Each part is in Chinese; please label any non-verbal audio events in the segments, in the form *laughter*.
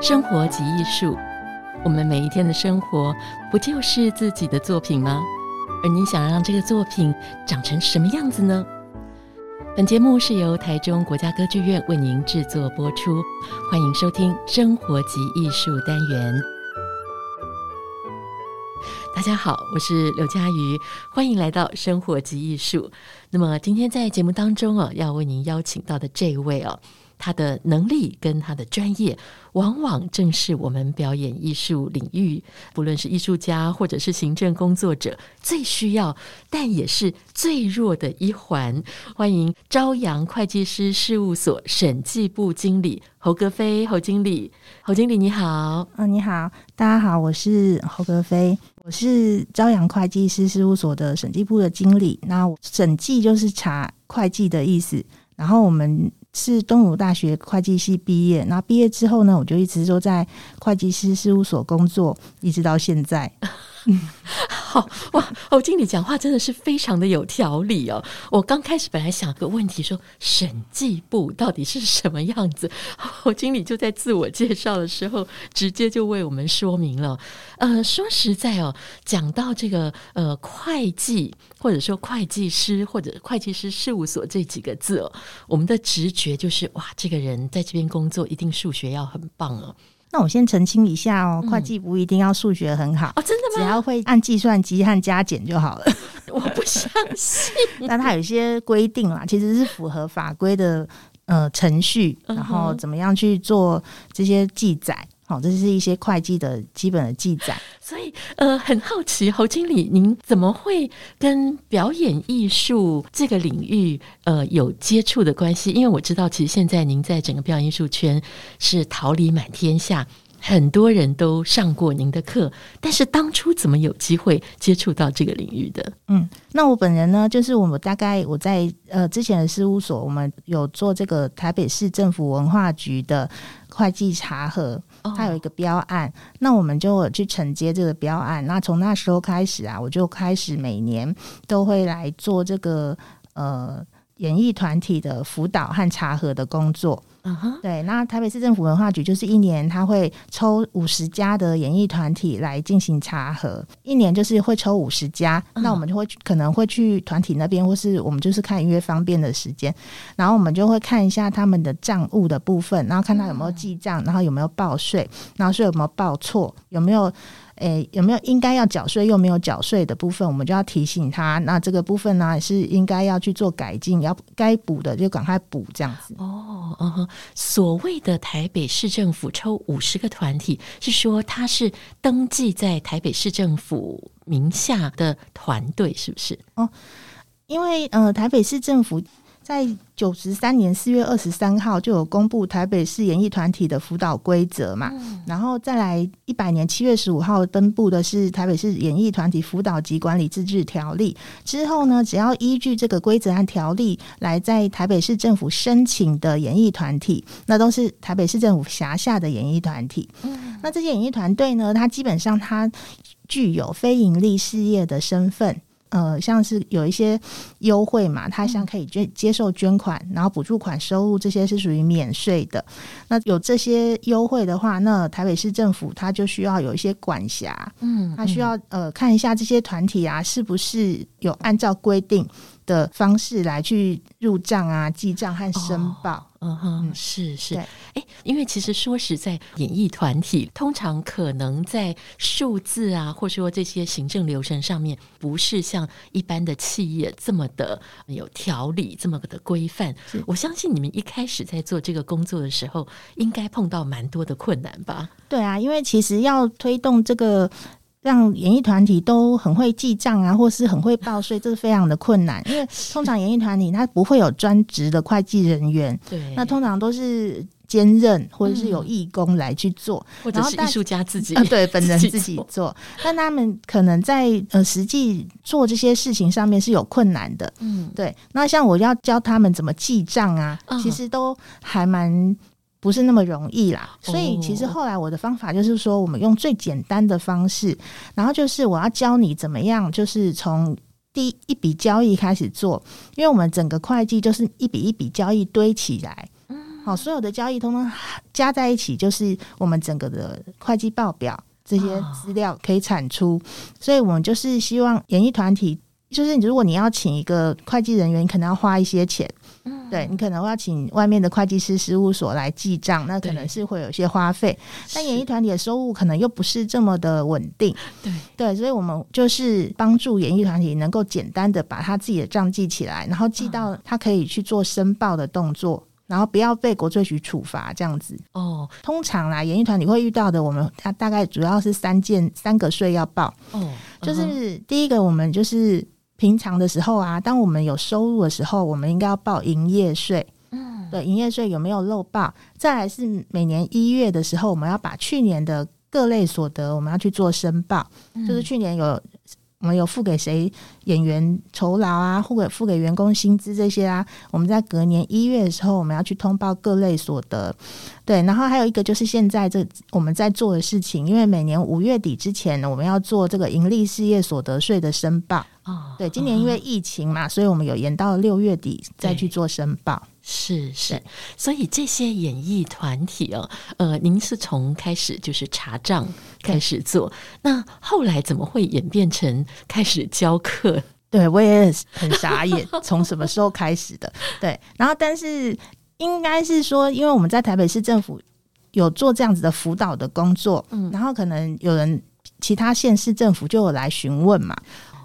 生活即艺术，我们每一天的生活不就是自己的作品吗？而你想让这个作品长成什么样子呢？本节目是由台中国家歌剧院为您制作播出，欢迎收听《生活即艺术》单元。大家好，我是刘佳瑜，欢迎来到《生活即艺术》。那么今天在节目当中哦，要为您邀请到的这一位哦。他的能力跟他的专业，往往正是我们表演艺术领域，不论是艺术家或者是行政工作者，最需要，但也是最弱的一环。欢迎朝阳会计师事务所审计部经理侯格菲，侯经理，侯经理你好，嗯、你好，大家好，我是侯格菲，我是朝阳会计师事务所的审计部的经理。那审计就是查会计的意思，然后我们。是东吴大学会计系毕业，然后毕业之后呢，我就一直都在会计师事务所工作，一直到现在。*laughs* 好哇，侯经理讲话真的是非常的有条理哦。我刚开始本来想个问题说，说审计部到底是什么样子？*laughs* 侯经理就在自我介绍的时候，直接就为我们说明了。呃，说实在哦，讲到这个呃会计，或者说会计师或者会计师事务所这几个字哦，我们的直觉就是哇，这个人在这边工作一定数学要很棒哦。那我先澄清一下哦，会计不一定要数学很好哦，真的吗？只要会按计算机和加减就好了。*laughs* 我不相信。*laughs* 但它有一些规定啦，其实是符合法规的呃程序，然后怎么样去做这些记载。好，这是一些会计的基本的记载。*laughs* 所以，呃，很好奇，侯经理，您怎么会跟表演艺术这个领域呃有接触的关系？因为我知道，其实现在您在整个表演艺术圈是桃李满天下。很多人都上过您的课，但是当初怎么有机会接触到这个领域的？嗯，那我本人呢，就是我们大概我在呃之前的事务所，我们有做这个台北市政府文化局的会计查核，它有一个标案，那我们就去承接这个标案。那从那时候开始啊，我就开始每年都会来做这个呃演艺团体的辅导和查核的工作。嗯哼，对，那台北市政府文化局就是一年他会抽五十家的演艺团体来进行查核，一年就是会抽五十家，那我们就会可能会去团体那边，或是我们就是看约方便的时间，然后我们就会看一下他们的账务的部分，然后看他有没有记账，然后有没有报税，然后说有没有报错，有没有。诶，有没有应该要缴税又没有缴税的部分，我们就要提醒他。那这个部分呢，也是应该要去做改进，要该补的就赶快补，这样子。哦，嗯，所谓的台北市政府抽五十个团体，是说他是登记在台北市政府名下的团队，是不是？哦，因为呃，台北市政府。在九十三年四月二十三号就有公布台北市演艺团体的辅导规则嘛，嗯、然后再来一百年七月十五号登布的是台北市演艺团体辅导及管理自治条例。之后呢，只要依据这个规则和条例来在台北市政府申请的演艺团体，那都是台北市政府辖下的演艺团体。嗯、那这些演艺团队呢，它基本上它具有非盈利事业的身份。呃，像是有一些优惠嘛，他像可以捐接受捐款，然后补助款收入这些是属于免税的。那有这些优惠的话，那台北市政府他就需要有一些管辖，嗯，他需要呃看一下这些团体啊是不是有按照规定的方式来去入账啊、记账和申报。哦嗯哼，是是，哎，因为其实说实在，演艺团体通常可能在数字啊，或者说这些行政流程上面，不是像一般的企业这么的有条理，这么的规范。我相信你们一开始在做这个工作的时候，应该碰到蛮多的困难吧？对啊，因为其实要推动这个。让演艺团体都很会记账啊，或是很会报税，这是非常的困难。因为通常演艺团体他不会有专职的会计人员，对，那通常都是兼任或者是有义工来去做，嗯、或者是艺术家自己啊，对，本人自己做。但他们可能在呃实际做这些事情上面是有困难的，嗯，对。那像我要教他们怎么记账啊，嗯、其实都还蛮。不是那么容易啦，所以其实后来我的方法就是说，我们用最简单的方式，然后就是我要教你怎么样，就是从第一笔交易开始做，因为我们整个会计就是一笔一笔交易堆起来，好，所有的交易通通加在一起，就是我们整个的会计报表这些资料可以产出。哦、所以我们就是希望演艺团体，就是如果你要请一个会计人员，你可能要花一些钱。对，你可能会要请外面的会计师事务所来记账，那可能是会有些花费。但演艺团体的收入可能又不是这么的稳定。对对，所以我们就是帮助演艺团体能够简单的把他自己的账记起来，然后记到他可以去做申报的动作，然后不要被国税局处罚这样子。哦，通常啦，演艺团你会遇到的，我们他大概主要是三件三个税要报。哦，就是第一个，我们就是。平常的时候啊，当我们有收入的时候，我们应该要报营业税。嗯，对，营业税有没有漏报？再来是每年一月的时候，我们要把去年的各类所得，我们要去做申报。嗯，就是去年有我们有付给谁演员酬劳啊，付给付给员工薪资这些啊，我们在隔年一月的时候，我们要去通报各类所得。对，然后还有一个就是现在这我们在做的事情，因为每年五月底之前呢，我们要做这个盈利事业所得税的申报。哦，对，今年因为疫情嘛，所以我们有延到六月底再去做申报。是是，所以这些演艺团体哦，呃，您是从开始就是查账开始做，那后来怎么会演变成开始教课？对，我也很傻眼，*laughs* 从什么时候开始的？对，然后但是应该是说，因为我们在台北市政府有做这样子的辅导的工作，嗯，然后可能有人其他县市政府就有来询问嘛。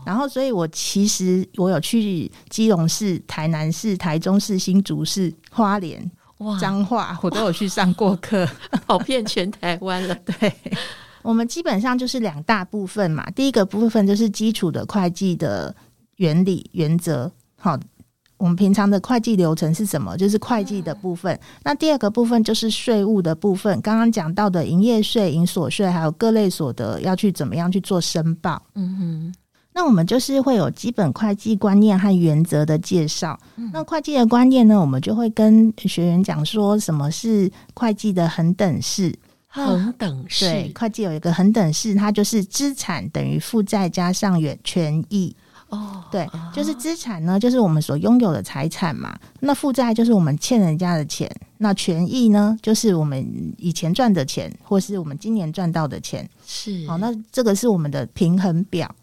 然后，所以我其实我有去基隆市、台南市、台中市、新竹市、花莲、哇彰化，我都有去上过课，跑遍全台湾了。对，我们基本上就是两大部分嘛。第一个部分就是基础的会计的原理原则，好，我们平常的会计流程是什么？就是会计的部分。嗯、那第二个部分就是税务的部分，刚刚讲到的营业税、营所税，还有各类所得要去怎么样去做申报。嗯哼。那我们就是会有基本会计观念和原则的介绍。嗯、那会计的观念呢，我们就会跟学员讲说，什么是会计的恒等式？恒等式，对，会计有一个恒等式，它就是资产等于负债加上原权益。哦，对，就是资产呢，就是我们所拥有的财产嘛。那负债就是我们欠人家的钱。那权益呢，就是我们以前赚的钱，或是我们今年赚到的钱。是，好，那这个是我们的平衡表。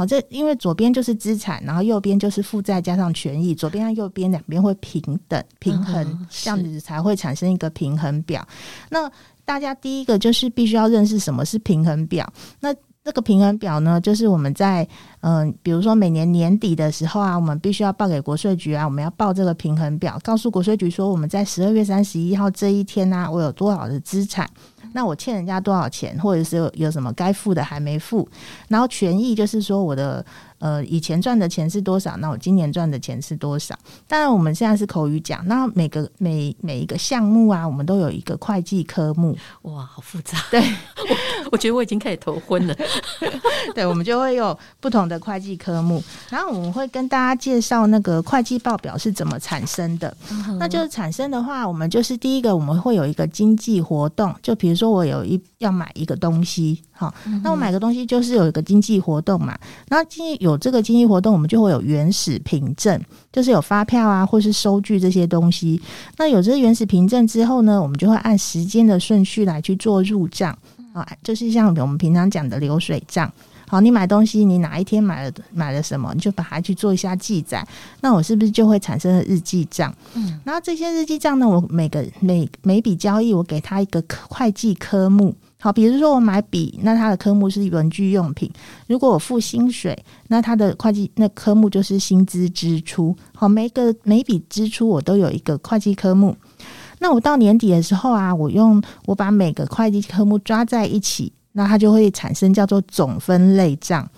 好，这因为左边就是资产，然后右边就是负债加上权益，左边和右边两边会平等平衡，嗯、这样子才会产生一个平衡表。那大家第一个就是必须要认识什么是平衡表。那这个平衡表呢，就是我们在嗯、呃，比如说每年年底的时候啊，我们必须要报给国税局啊，我们要报这个平衡表，告诉国税局说我们在十二月三十一号这一天啊，我有多少的资产。那我欠人家多少钱，或者是有什么该付的还没付，然后权益就是说我的呃以前赚的钱是多少，那我今年赚的钱是多少？当然我们现在是口语讲，那每个每每一个项目啊，我们都有一个会计科目。哇，好复杂。对，我 *laughs* 我觉得我已经开始头昏了。*laughs* 对，我们就会有不同的会计科目，然后我们会跟大家介绍那个会计报表是怎么产生的。嗯、那就是产生的话，我们就是第一个我们会有一个经济活动，就比如说我有一要买一个东西，好，那我买个东西就是有一个经济活动嘛。那经有这个经济活动，我们就会有原始凭证，就是有发票啊，或是收据这些东西。那有这个原始凭证之后呢，我们就会按时间的顺序来去做入账啊，就是像我们平常讲的流水账。好，你买东西，你哪一天买了买了什么，你就把它去做一下记载。那我是不是就会产生了日记账？嗯，然后这些日记账呢，我每个每每笔交易，我给他一个会计科目。好，比如说我买笔，那它的科目是文具用品。如果我付薪水，那它的会计那科目就是薪资支出。好，每个每笔支出我都有一个会计科目。那我到年底的时候啊，我用我把每个会计科目抓在一起。那它就会产生叫做总分类账，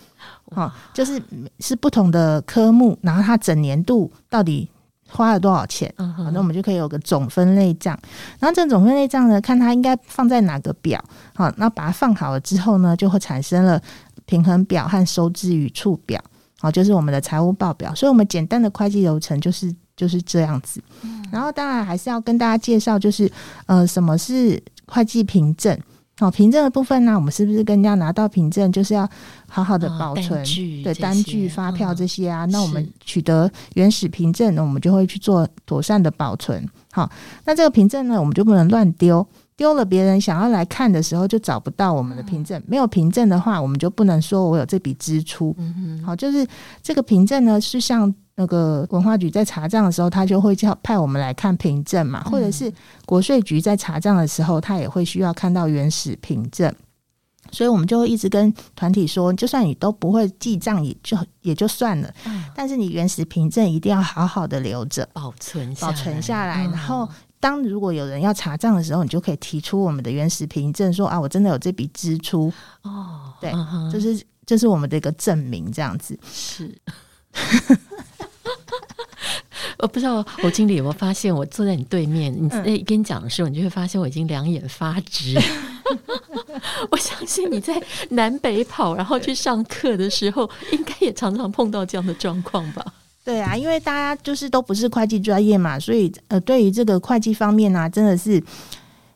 好，就是是不同的科目，然后它整年度到底花了多少钱，那我们就可以有个总分类账。然后这总分类账呢，看它应该放在哪个表，好，那把它放好了之后呢，就会产生了平衡表和收支与处表，好，就是我们的财务报表。所以，我们简单的会计流程就是就是这样子。然后，当然还是要跟大家介绍，就是呃，什么是会计凭证。好，凭证的部分呢，我们是不是跟人家拿到凭证，就是要好好的保存？哦、对，单据、发票这些啊。嗯、那我们取得原始凭证，那我们就会去做妥善的保存。好，那这个凭证呢，我们就不能乱丢。丢了，别人想要来看的时候，就找不到我们的凭证。没有凭证的话，我们就不能说我有这笔支出。好，就是这个凭证呢，是像那个文化局在查账的时候，他就会叫派我们来看凭证嘛，或者是国税局在查账的时候，他也会需要看到原始凭证。所以我们就会一直跟团体说，就算你都不会记账，也就也就算了。但是你原始凭证一定要好好的留着，保存保存下来，然后。当如果有人要查账的时候，你就可以提出我们的原始凭证，说啊，我真的有这笔支出哦，对，就是这是我们的一个证明，这样子是。*laughs* 我不知道侯经理有没有发现，我坐在你对面，你在一边讲的时候，你就会发现我已经两眼发直。*laughs* 我相信你在南北跑，然后去上课的时候，应该也常常碰到这样的状况吧。对啊，因为大家就是都不是会计专业嘛，所以呃，对于这个会计方面呢、啊，真的是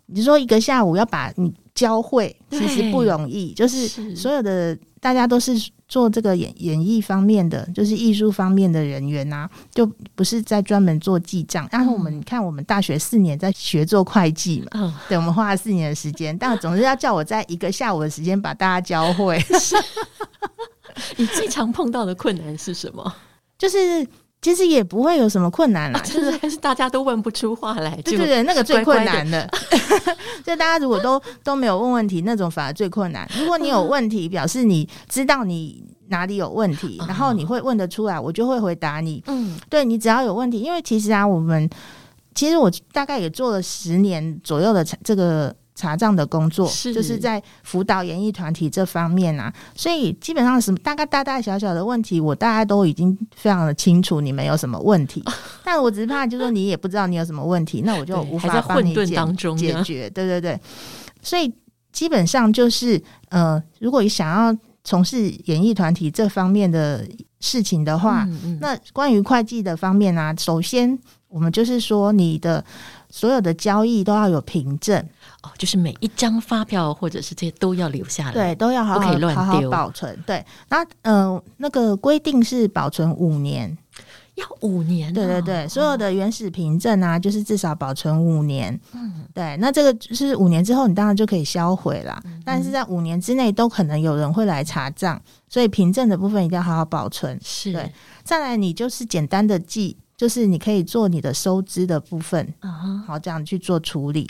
你说一个下午要把你教会，其实不容易。就是所有的大家都是做这个演演艺方面的，就是艺术方面的人员呐、啊，就不是在专门做记账。然后我们看，我们大学四年在学做会计嘛，嗯，对，我们花了四年的时间，但总是要叫我在一个下午的时间把大家教会。*laughs* *laughs* 你最常碰到的困难是什么？就是其实也不会有什么困难啦，*laughs* 就是大家都问不出话来，对对对，那个最困难的。*laughs* 就大家如果都都没有问问题，那种反而最困难。如果你有问题，表示你知道你哪里有问题，然后你会问得出来，我就会回答你。嗯，对，你只要有问题，因为其实啊，我们其实我大概也做了十年左右的这个。查账的工作是。就是在辅导演艺团体这方面啊，所以基本上什么大概大大小小的问题，我大家都已经非常的清楚你们有什么问题，*laughs* 但我只是怕就是说你也不知道你有什么问题，那我就无法帮你解解决。对对对，所以基本上就是呃，如果你想要从事演艺团体这方面的事情的话，嗯嗯，那关于会计的方面啊，首先我们就是说你的所有的交易都要有凭证。就是每一张发票或者是这些都要留下来，对，都要好好，好好保存。对，那呃，那个规定是保存五年，要五年。对对对，所有的原始凭证啊，就是至少保存五年。嗯，对，那这个就是五年之后，你当然就可以销毁了。嗯，但是在五年之内，都可能有人会来查账，所以凭证的部分一定要好好保存。是，对。再来，你就是简单的记，就是你可以做你的收支的部分，啊，好，这样去做处理。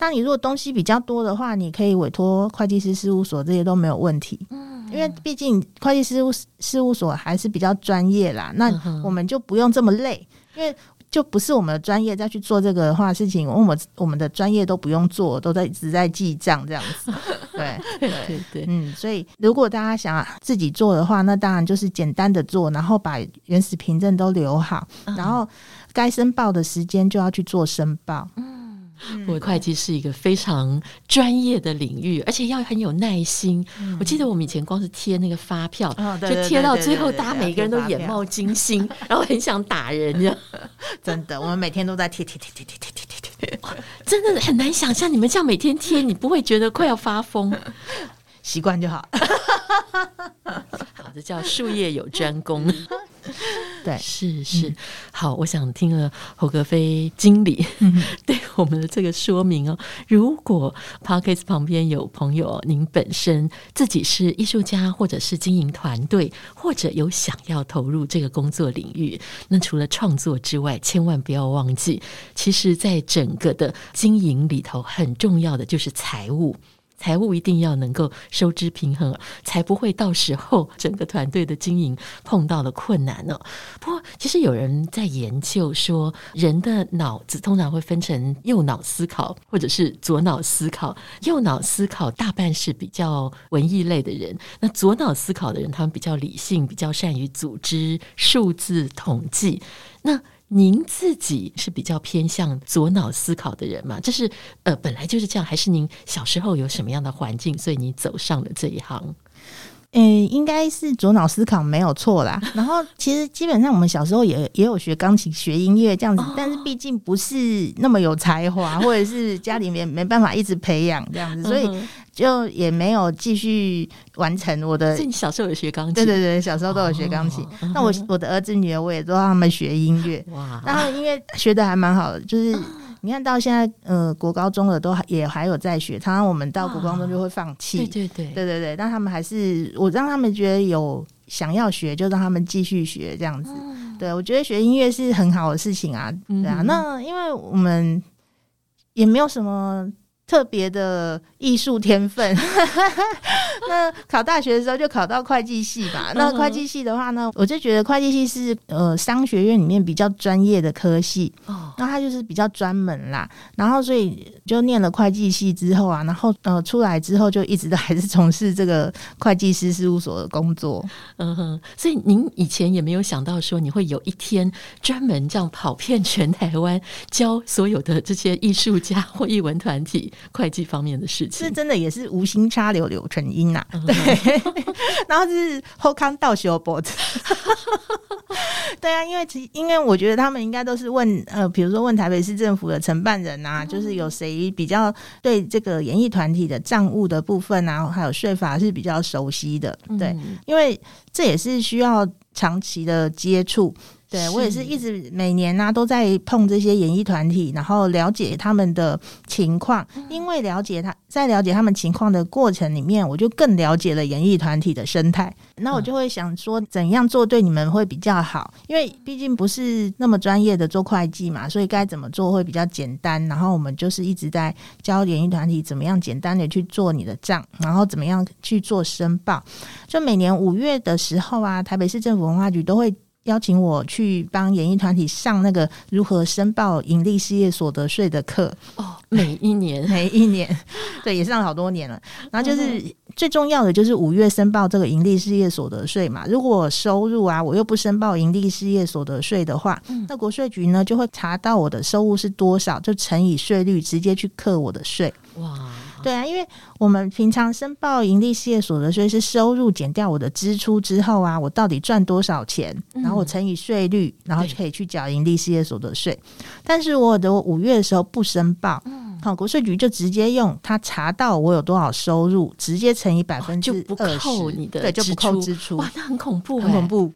那你如果东西比较多的话，你可以委托会计师事务所，这些都没有问题。嗯，因为毕竟会计师事务所还是比较专业啦。那我们就不用这么累，因为就不是我们的专业再去做这个的话事情，我们我们的专业都不用做，都在一直在记账这样子。*laughs* 对对对对，嗯，所以如果大家想自己做的话，那当然就是简单的做，然后把原始凭证都留好，然后该申报的时间就要去做申报。我会计是一个非常专业的领域，而且要很有耐心。嗯、我记得我们以前光是贴那个发票，就贴到最后，大家每个人都眼冒金星，*laughs* 然后很想打人，这样。*laughs* 真的，我们每天都在贴贴贴贴贴贴贴贴贴，真的很难想象你们这样每天贴，你不会觉得快要发疯？习惯就好。*laughs* 好，这叫术业有专攻。*laughs* 对，是是、嗯、好，我想听了侯格飞经理、嗯、*laughs* 对我们的这个说明哦。如果 Podcast 旁边有朋友，您本身自己是艺术家，或者是经营团队，或者有想要投入这个工作领域，那除了创作之外，千万不要忘记，其实在整个的经营里头，很重要的就是财务。财务一定要能够收支平衡，才不会到时候整个团队的经营碰到了困难呢。不过，其实有人在研究说，人的脑子通常会分成右脑思考或者是左脑思考。右脑思考大半是比较文艺类的人，那左脑思考的人，他们比较理性，比较善于组织、数字、统计。那您自己是比较偏向左脑思考的人吗？这是呃本来就是这样，还是您小时候有什么样的环境，所以你走上了这一行？嗯，应该是左脑思考没有错啦。然后其实基本上我们小时候也也有学钢琴、学音乐这样子，但是毕竟不是那么有才华，或者是家里面没办法一直培养这样子，所以就也没有继续完成我的。小时候有学钢琴？对对对，小时候都有学钢琴。那我我的儿子女儿我也都让他们学音乐。哇，然后音乐学的还蛮好的，就是。*laughs* 你看到现在，呃，国高中的都也还有在学，常常我们到国高中就会放弃，对对对，对对对，但他们还是我让他们觉得有想要学，就让他们继续学这样子。对，我觉得学音乐是很好的事情啊，对啊。那因为我们也没有什么。特别的艺术天分，*laughs* 那考大学的时候就考到会计系吧。那会计系的话呢，我就觉得会计系是呃商学院里面比较专业的科系哦，那它就是比较专门啦。然后所以就念了会计系之后啊，然后呃出来之后就一直都还是从事这个会计师事务所的工作。嗯哼，所以您以前也没有想到说你会有一天专门这样跑遍全台湾教所有的这些艺术家或艺文团体。会计方面的事情，是真的也是无心插柳柳成荫呐、啊。对，*laughs* 然后就是后康道修博子。*laughs* 对啊，因为其因为我觉得他们应该都是问呃，比如说问台北市政府的承办人啊，就是有谁比较对这个演艺团体的账务的部分啊，还有税法是比较熟悉的。对，因为这也是需要长期的接触。对，我也是一直每年呢、啊、都在碰这些演艺团体，然后了解他们的情况。因为了解他，在了解他们情况的过程里面，我就更了解了演艺团体的生态。那我就会想说，怎样做对你们会比较好？因为毕竟不是那么专业的做会计嘛，所以该怎么做会比较简单。然后我们就是一直在教演艺团体怎么样简单的去做你的账，然后怎么样去做申报。就每年五月的时候啊，台北市政府文化局都会。邀请我去帮演艺团体上那个如何申报盈利事业所得税的课哦，每一年 *laughs* 每一年，*laughs* 对，也上了好多年了。然后就是最重要的就是五月申报这个盈利事业所得税嘛。如果收入啊，我又不申报盈利事业所得税的话，那国税局呢就会查到我的收入是多少，就乘以税率，直接去课我的税。哇！对啊，因为我们平常申报盈利事业所得税是收入减掉我的支出之后啊，我到底赚多少钱，然后我乘以税率，然后就可以去缴盈利事业所得税。但是我的五月的时候不申报，好，国税局就直接用他查到我有多少收入，直接乘以百分之二十，就不扣你的，对，就不扣支出。哇，那很恐怖，很恐怖，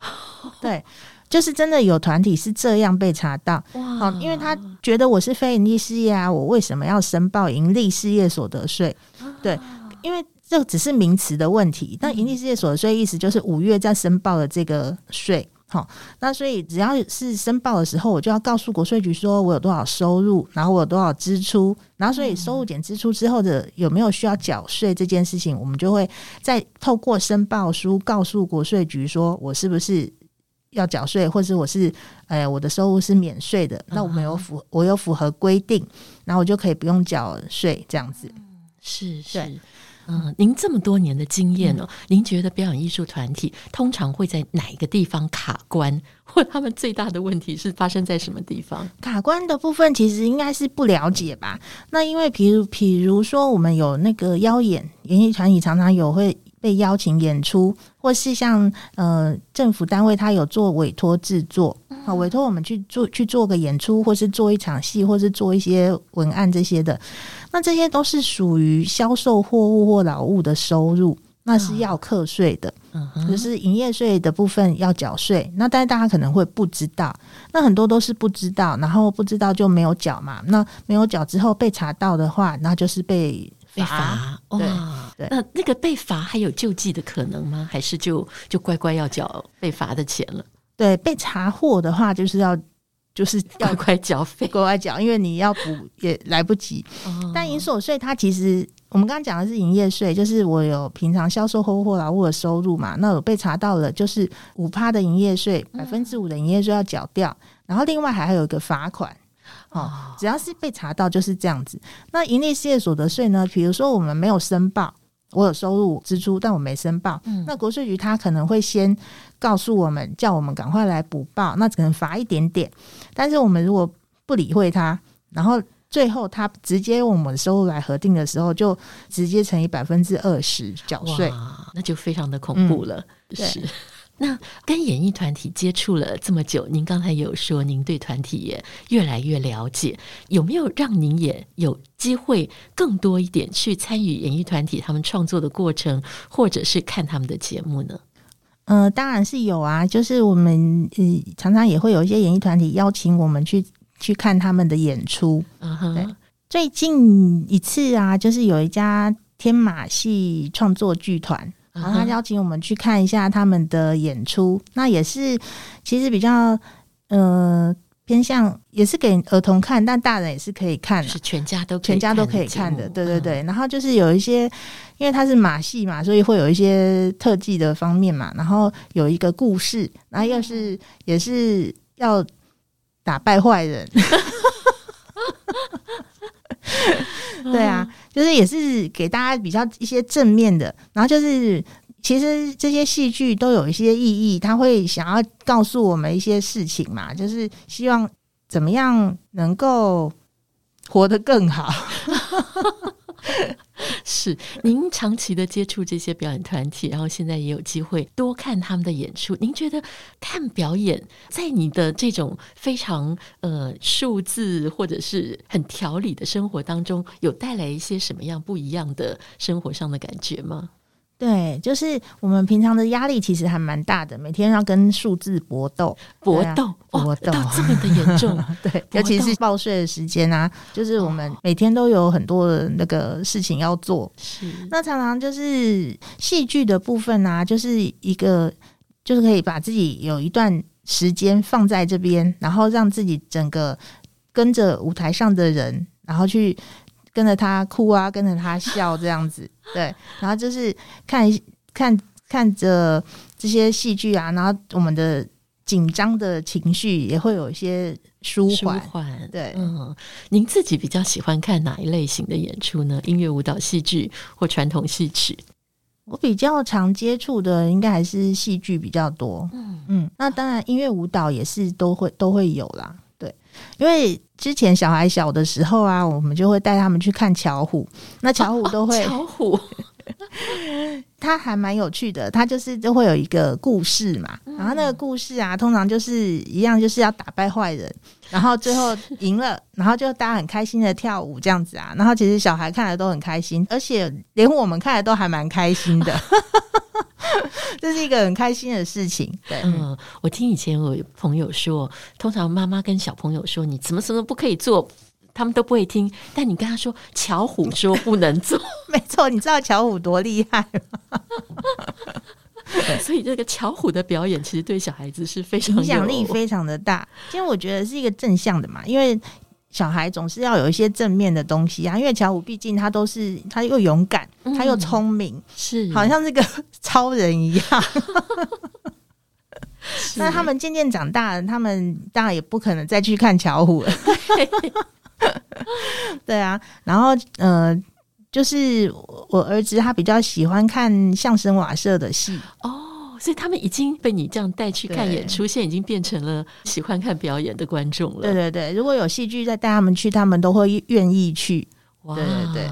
对。就是真的有团体是这样被查到，好！因为他觉得我是非盈利事业啊，我为什么要申报盈利事业所得税？对，因为这只是名词的问题。但盈利事业所得税意思就是五月在申报的这个税，好，那所以只要是申报的时候，我就要告诉国税局说我有多少收入，然后我有多少支出，然后所以收入减支出之后的有没有需要缴税这件事情，我们就会再透过申报书告诉国税局说我是不是。要缴税，或者我是，呃，我的收入是免税的，那我没有符，我有符合规定，然后我就可以不用缴税，这样子。是是，嗯、呃，您这么多年的经验哦，嗯、您觉得表演艺术团体通常会在哪一个地方卡关，或他们最大的问题是发生在什么地方？卡关的部分其实应该是不了解吧？那因为，比如，比如说，我们有那个邀演演艺团体，常常有会。被邀请演出，或是像呃政府单位，他有做委托制作，好委托我们去做去做个演出，或是做一场戏，或是做一些文案这些的，那这些都是属于销售货物或劳务的收入，那是要课税的，嗯，就是营业税的部分要缴税。那但是大家可能会不知道，那很多都是不知道，然后不知道就没有缴嘛。那没有缴之后被查到的话，那就是被。被罚哇！那那个被罚还有救济的可能吗？还是就就乖乖要缴被罚的钱了？对，被查获的话，就是要就是要乖乖缴费，乖乖缴，因为你要补也来不及。哦、但营所税它其实我们刚刚讲的是营业税，就是我有平常销售货或劳务的收入嘛，那我被查到了，就是五趴的营业税，百分之五的营业税要缴掉，然后另外还有一个罚款。哦，只要是被查到就是这样子。那盈利事业所得税呢？比如说我们没有申报，我有收入支出，但我没申报，嗯、那国税局他可能会先告诉我们，叫我们赶快来补报，那只能罚一点点。但是我们如果不理会他，然后最后他直接用我们收入来核定的时候，就直接乘以百分之二十缴税，那就非常的恐怖了。嗯、是。那跟演艺团体接触了这么久，您刚才有说您对团体也越来越了解，有没有让您也有机会更多一点去参与演艺团体他们创作的过程，或者是看他们的节目呢？嗯、呃，当然是有啊，就是我们呃常常也会有一些演艺团体邀请我们去去看他们的演出。嗯哼，对，最近一次啊，就是有一家天马戏创作剧团。然后他邀请我们去看一下他们的演出，那也是其实比较呃偏向，也是给儿童看，但大人也是可以看，是全家都全家都可以看的，对对对。然后就是有一些，因为它是马戏嘛，所以会有一些特技的方面嘛。然后有一个故事，然后又是也是要打败坏人。*laughs* *laughs* 对啊，就是也是给大家比较一些正面的，然后就是其实这些戏剧都有一些意义，他会想要告诉我们一些事情嘛，就是希望怎么样能够活得更好。*laughs* *laughs* 是您长期的接触这些表演团体，然后现在也有机会多看他们的演出。您觉得看表演在你的这种非常呃数字或者是很条理的生活当中，有带来一些什么样不一样的生活上的感觉吗？对，就是我们平常的压力其实还蛮大的，每天要跟数字搏斗，搏斗，啊、搏斗，到这么的严重。*laughs* 对，尤其是报税的时间啊，就是我们每天都有很多的那个事情要做。是，那常常就是戏剧的部分啊，就是一个，就是可以把自己有一段时间放在这边，然后让自己整个跟着舞台上的人，然后去。跟着他哭啊，跟着他笑，这样子，对。然后就是看看看着这些戏剧啊，然后我们的紧张的情绪也会有一些舒缓。舒缓，对。嗯，您自己比较喜欢看哪一类型的演出呢？音乐、舞蹈、戏剧或传统戏曲？我比较常接触的应该还是戏剧比较多。嗯嗯，那当然音乐、舞蹈也是都会都会有啦。对，因为之前小孩小的时候啊，我们就会带他们去看巧虎。那巧虎都会、哦哦、巧虎，*laughs* 它还蛮有趣的。它就是就会有一个故事嘛，嗯、然后那个故事啊，通常就是一样，就是要打败坏人，然后最后赢了，然后就大家很开心的跳舞这样子啊。然后其实小孩看了都很开心，而且连我们看了都还蛮开心的。*laughs* *laughs* 这是一个很开心的事情。对，嗯，我听以前我有朋友说，通常妈妈跟小朋友说你怎么什么不可以做，他们都不会听。但你跟他说巧虎说不能做，*laughs* 没错，你知道巧虎多厉害吗？*laughs* 所以这个巧虎的表演其实对小孩子是非常影响力非常的大。其实我觉得是一个正向的嘛，因为。小孩总是要有一些正面的东西啊，因为巧虎毕竟他都是他又勇敢，他、嗯、又聪明，是好像这个 *laughs* 超人一样。那他们渐渐长大了，他们当然也不可能再去看巧虎了。*laughs* 对啊，然后呃，就是我儿子他比较喜欢看相声瓦舍的戏哦。所以他们已经被你这样带去看演出，现在已经变成了喜欢看表演的观众了。对对对，如果有戏剧再带他们去，他们都会愿意去。哇，对对对，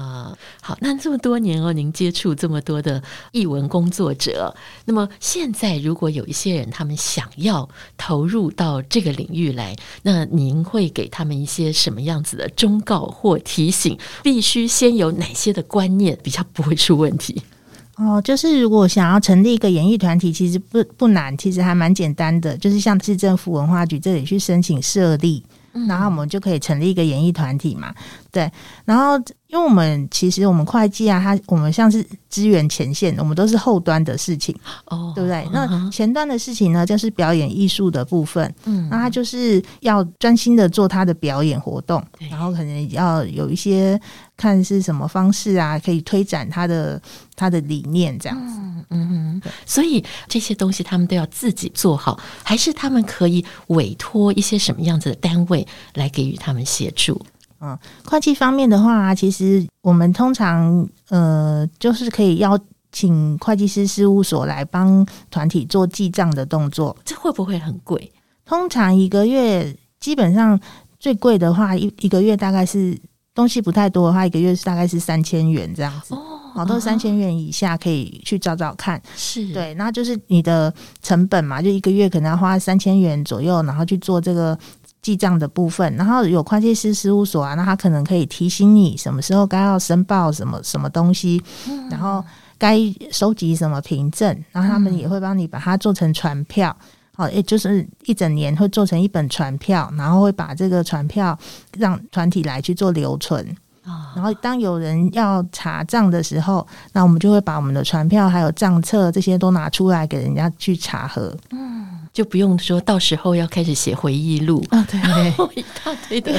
好，那这么多年哦，您接触这么多的译文工作者，那么现在如果有一些人他们想要投入到这个领域来，那您会给他们一些什么样子的忠告或提醒？必须先有哪些的观念比较不会出问题？哦，就是如果想要成立一个演艺团体，其实不不难，其实还蛮简单的，就是向市政府文化局这里去申请设立，嗯、然后我们就可以成立一个演艺团体嘛。对，然后因为我们其实我们会计啊，它我们像是支援前线，我们都是后端的事情，哦，对不对？那前端的事情呢，就是表演艺术的部分，嗯，那他就是要专心的做他的表演活动，然后可能要有一些。看是什么方式啊，可以推展他的他的理念这样子，嗯嗯，所以这些东西他们都要自己做好，还是他们可以委托一些什么样子的单位来给予他们协助？嗯，会计方面的话，其实我们通常呃，就是可以邀请会计师事务所来帮团体做记账的动作，这会不会很贵？通常一个月基本上。最贵的话一一个月大概是东西不太多的话，一个月是大概是三千元这样子。哦，好，都是三千元以下可以去找找看。是对，那就是你的成本嘛，就一个月可能要花三千元左右，然后去做这个记账的部分。然后有会计师事务所啊，那他可能可以提醒你什么时候该要申报什么什么东西，嗯、然后该收集什么凭证，然后他们也会帮你把它做成传票。好，也就是一整年会做成一本传票，然后会把这个传票让团体来去做留存。然后当有人要查账的时候，那我们就会把我们的传票还有账册这些都拿出来给人家去查核。嗯。就不用说到时候要开始写回忆录啊，*laughs* 对，一大堆的，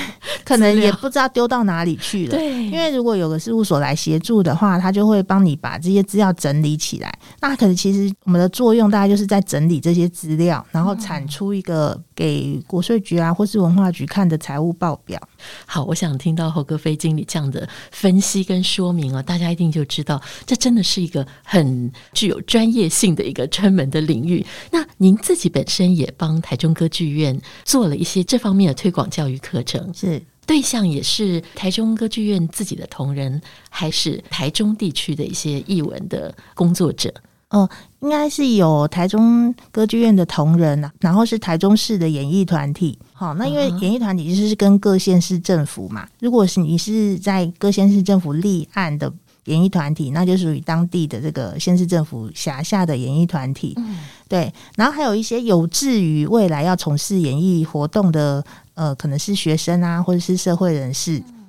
可能也不知道丢到哪里去了。对，因为如果有个事务所来协助的话，他就会帮你把这些资料整理起来。那可能其实我们的作用大概就是在整理这些资料，然后产出一个给国税局啊或是文化局看的财务报表。好，我想听到侯格飞经理这样的分析跟说明啊，大家一定就知道这真的是一个很具有专业性的一个专门的领域。那您自己本本身也帮台中歌剧院做了一些这方面的推广教育课程，是对象也是台中歌剧院自己的同仁，还是台中地区的一些艺文的工作者？哦，应该是有台中歌剧院的同仁啊，然后是台中市的演艺团体。好，那因为演艺团体就是跟各县市政府嘛，如果是你是在各县市政府立案的。演艺团体，那就属于当地的这个县市政府辖下的演艺团体，嗯，对。然后还有一些有志于未来要从事演艺活动的，呃，可能是学生啊，或者是社会人士。嗯，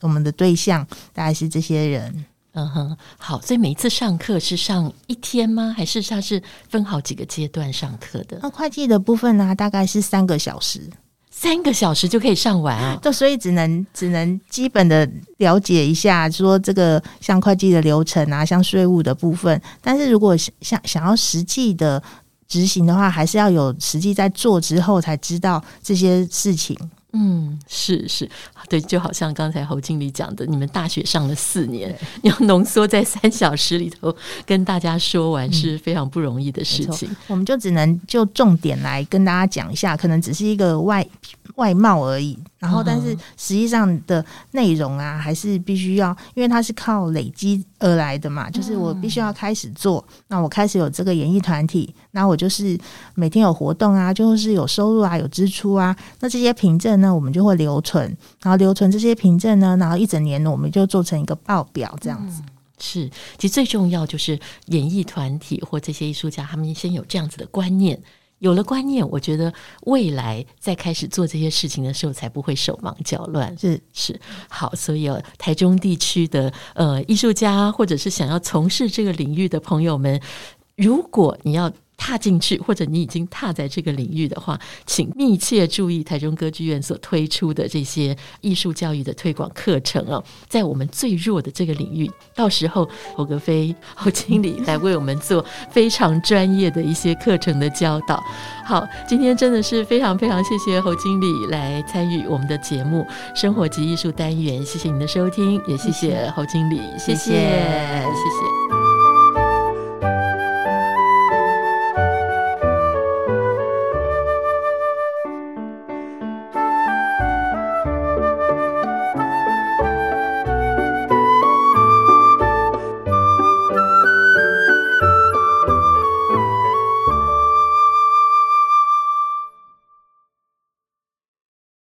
我们的对象大概是这些人。嗯哼，好。所以每一次上课是上一天吗？还是它是分好几个阶段上课的？那会计的部分呢，啊，大概是三个小时。三个小时就可以上完啊！就所以只能只能基本的了解一下，说这个像会计的流程啊，像税务的部分。但是如果想想要实际的执行的话，还是要有实际在做之后才知道这些事情。嗯，是是，对，就好像刚才侯经理讲的，你们大学上了四年，*laughs* 要浓缩在三小时里头跟大家说完，是非常不容易的事情。嗯，我们就只能就重点来跟大家讲一下，可能只是一个外外貌而已。然后，但是实际上的内容啊，还是必须要，因为它是靠累积而来的嘛。就是我必须要开始做，那我开始有这个演艺团体，那我就是每天有活动啊，就是有收入啊，有支出啊。那这些凭证呢，我们就会留存，然后留存这些凭证呢，然后一整年呢，我们就做成一个报表这样子。嗯，是，其实最重要就是演艺团体或这些艺术家，他们先有这样子的观念。有了观念，我觉得未来在开始做这些事情的时候，才不会手忙脚乱。是是，好，所以哦，台中地区的呃艺术家，或者是想要从事这个领域的朋友们，如果你要。踏进去，或者你已经踏在这个领域的话，请密切注意台中歌剧院所推出的这些艺术教育的推广课程哦，在我们最弱的这个领域，到时候侯格飞侯经理来为我们做非常专业的一些课程的教导。好，今天真的是非常非常谢谢侯经理来参与我们的节目《生活及艺术》单元，谢谢您的收听，也谢谢侯经理，谢谢。谢谢。